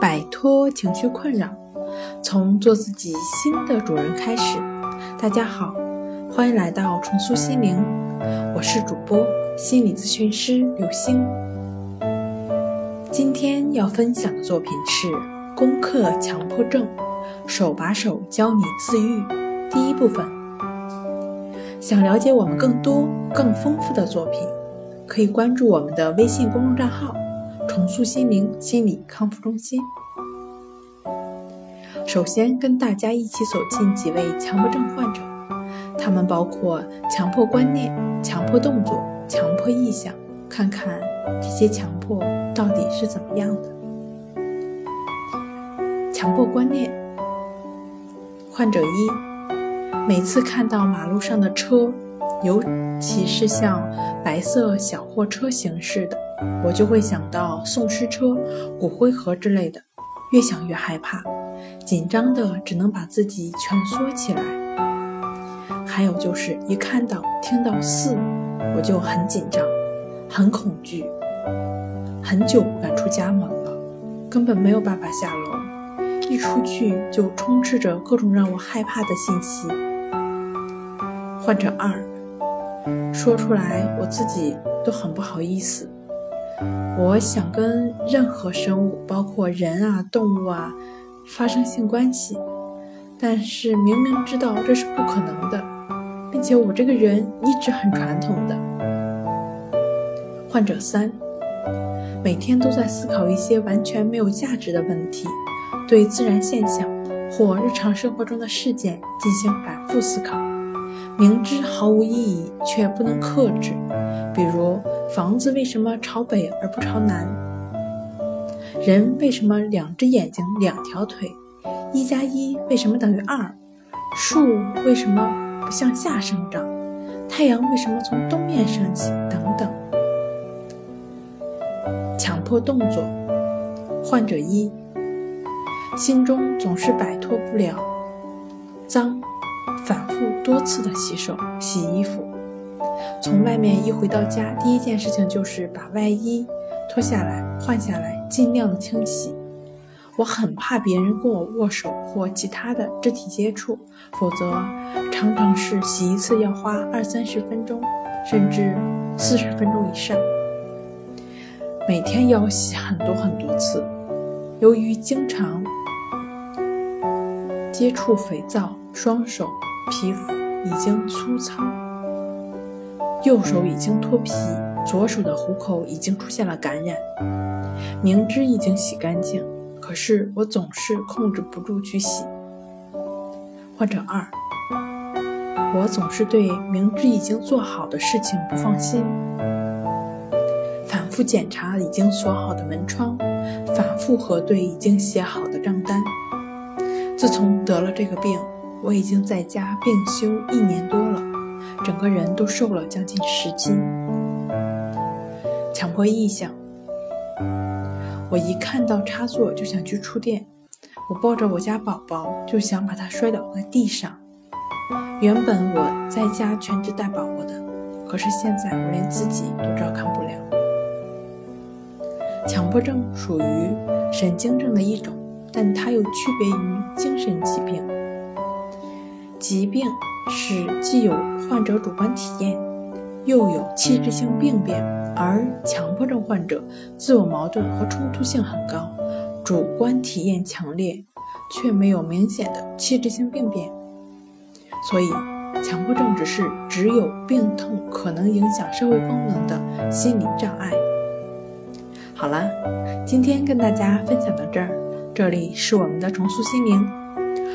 摆脱情绪困扰，从做自己新的主人开始。大家好，欢迎来到重塑心灵，我是主播心理咨询师刘星。今天要分享的作品是《攻克强迫症》，手把手教你自愈。第一部分。想了解我们更多、更丰富的作品，可以关注我们的微信公众账号。重塑心灵心理康复中心。首先，跟大家一起走进几位强迫症患者，他们包括强迫观念、强迫动作、强迫意向，看看这些强迫到底是怎么样的。强迫观念，患者一，每次看到马路上的车，尤其是像白色小货车形式的。我就会想到送尸车、骨灰盒之类的，越想越害怕，紧张的只能把自己蜷缩起来。还有就是一看到、听到四，我就很紧张、很恐惧，很久不敢出家门了，根本没有办法下楼，一出去就充斥着各种让我害怕的信息。患者二，说出来我自己都很不好意思。我想跟任何生物，包括人啊、动物啊，发生性关系，但是明明知道这是不可能的，并且我这个人一直很传统的。患者三，每天都在思考一些完全没有价值的问题，对自然现象或日常生活中的事件进行反复思考，明知毫无意义却不能克制，比如。房子为什么朝北而不朝南？人为什么两只眼睛两条腿？一加一为什么等于二？树为什么不向下生长？太阳为什么从东面升起？等等。强迫动作，患者一，心中总是摆脱不了脏，反复多次的洗手、洗衣服。从外面一回到家，第一件事情就是把外衣脱下来换下来，尽量的清洗。我很怕别人跟我握手或其他的肢体接触，否则常常是洗一次要花二三十分钟，甚至四十分钟以上。每天要洗很多很多次，由于经常接触肥皂，双手皮肤已经粗糙。右手已经脱皮，左手的虎口已经出现了感染。明知已经洗干净，可是我总是控制不住去洗。患者二，我总是对明知已经做好的事情不放心，反复检查已经锁好的门窗，反复核对已经写好的账单。自从得了这个病，我已经在家病休一年多了。整个人都瘦了将近十斤。强迫意向，我一看到插座就想去触电，我抱着我家宝宝就想把它摔倒在地上。原本我在家全职带宝宝的，可是现在我连自己都照看不了。强迫症属于神经症的一种，但它又区别于精神疾病。疾病是既有患者主观体验，又有器质性病变，而强迫症患者自我矛盾和冲突性很高，主观体验强烈，却没有明显的器质性病变。所以，强迫症只是只有病痛可能影响社会功能的心理障碍。好了，今天跟大家分享到这儿，这里是我们的重塑心灵。